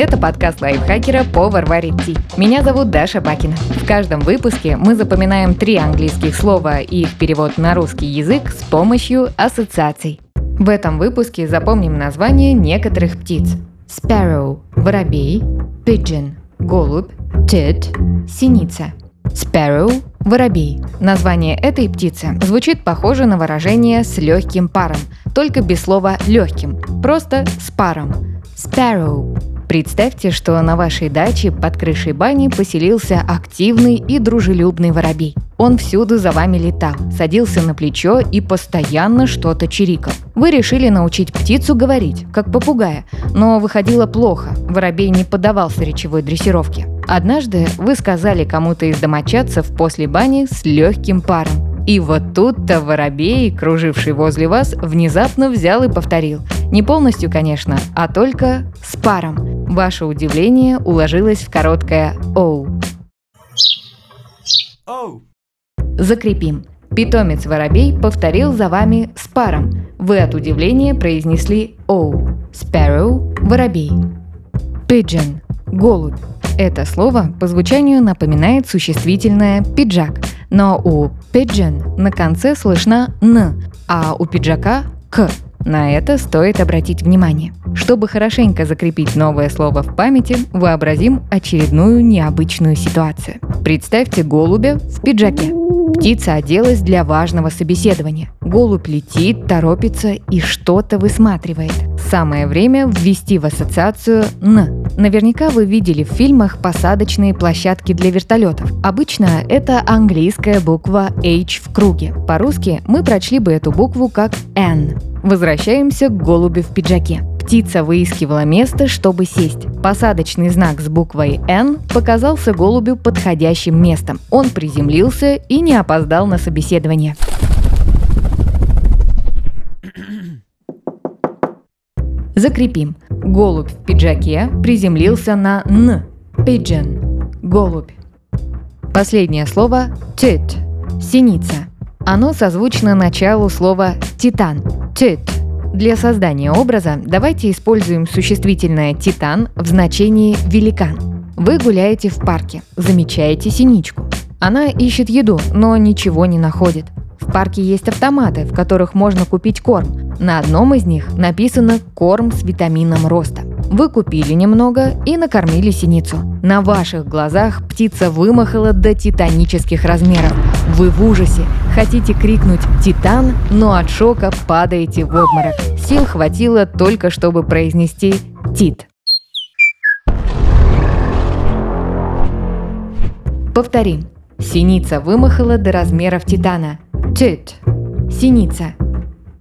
Это подкаст лайфхакера «Повар варит ти». Меня зовут Даша Бакина. В каждом выпуске мы запоминаем три английских слова и их перевод на русский язык с помощью ассоциаций. В этом выпуске запомним название некоторых птиц. Sparrow – воробей, pigeon – голубь, tit – синица. Sparrow – воробей. Название этой птицы звучит похоже на выражение «с легким паром», только без слова «легким», просто «с паром». Sparrow Представьте, что на вашей даче под крышей бани поселился активный и дружелюбный воробей. Он всюду за вами летал, садился на плечо и постоянно что-то чирикал. Вы решили научить птицу говорить, как попугая, но выходило плохо, воробей не поддавался речевой дрессировке. Однажды вы сказали кому-то из домочадцев после бани с легким паром. И вот тут-то воробей, круживший возле вас, внезапно взял и повторил. Не полностью, конечно, а только с паром. Ваше удивление уложилось в короткое «оу». Oh. Закрепим. Питомец воробей повторил за вами с паром. Вы от удивления произнесли «оу». Sparrow – воробей. Pigeon – голубь. Это слово по звучанию напоминает существительное «пиджак», но у pigeon на конце слышна «н», а у пиджака – «к». На это стоит обратить внимание. Чтобы хорошенько закрепить новое слово в памяти, вообразим очередную необычную ситуацию. Представьте голубя в пиджаке. Птица оделась для важного собеседования. Голубь летит, торопится и что-то высматривает. Самое время ввести в ассоциацию «н». Наверняка вы видели в фильмах посадочные площадки для вертолетов. Обычно это английская буква H в круге. По-русски мы прочли бы эту букву как N. Возвращаемся к голубю в пиджаке. Птица выискивала место, чтобы сесть. Посадочный знак с буквой «Н» показался голубю подходящим местом. Он приземлился и не опоздал на собеседование. Закрепим. Голубь в пиджаке приземлился на «н». Pigeon. Голубь. Последнее слово «tit». Синица. Оно созвучно началу слова «титан». Tit. Для создания образа давайте используем существительное «титан» в значении «великан». Вы гуляете в парке, замечаете синичку. Она ищет еду, но ничего не находит. В парке есть автоматы, в которых можно купить корм. На одном из них написано «корм с витамином роста». Вы купили немного и накормили синицу. На ваших глазах птица вымахала до титанических размеров. Вы в ужасе. Хотите крикнуть «Титан», но от шока падаете в обморок. Сил хватило только, чтобы произнести «Тит». Повторим. Синица вымахала до размеров титана. Тит. Синица.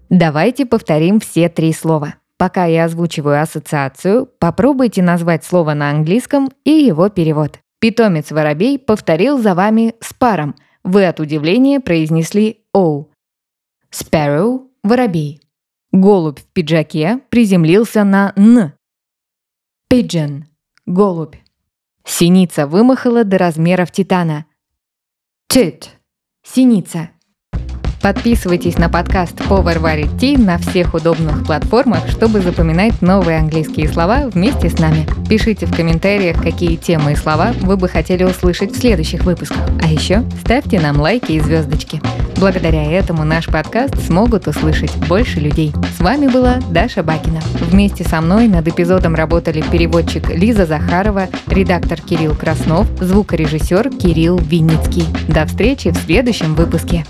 Давайте повторим все три слова. Пока я озвучиваю ассоциацию, попробуйте назвать слово на английском и его перевод. Питомец-воробей повторил за вами с паром. Вы от удивления произнесли «оу». Sparrow – воробей. Голубь в пиджаке приземлился на «н». Pigeon – голубь. Синица вымахала до размеров титана. Tit – синица. Подписывайтесь на подкаст «Повар варит ти» на всех удобных платформах, чтобы запоминать новые английские слова вместе с нами. Пишите в комментариях, какие темы и слова вы бы хотели услышать в следующих выпусках. А еще ставьте нам лайки и звездочки. Благодаря этому наш подкаст смогут услышать больше людей. С вами была Даша Бакина. Вместе со мной над эпизодом работали переводчик Лиза Захарова, редактор Кирилл Краснов, звукорежиссер Кирилл Винницкий. До встречи в следующем выпуске.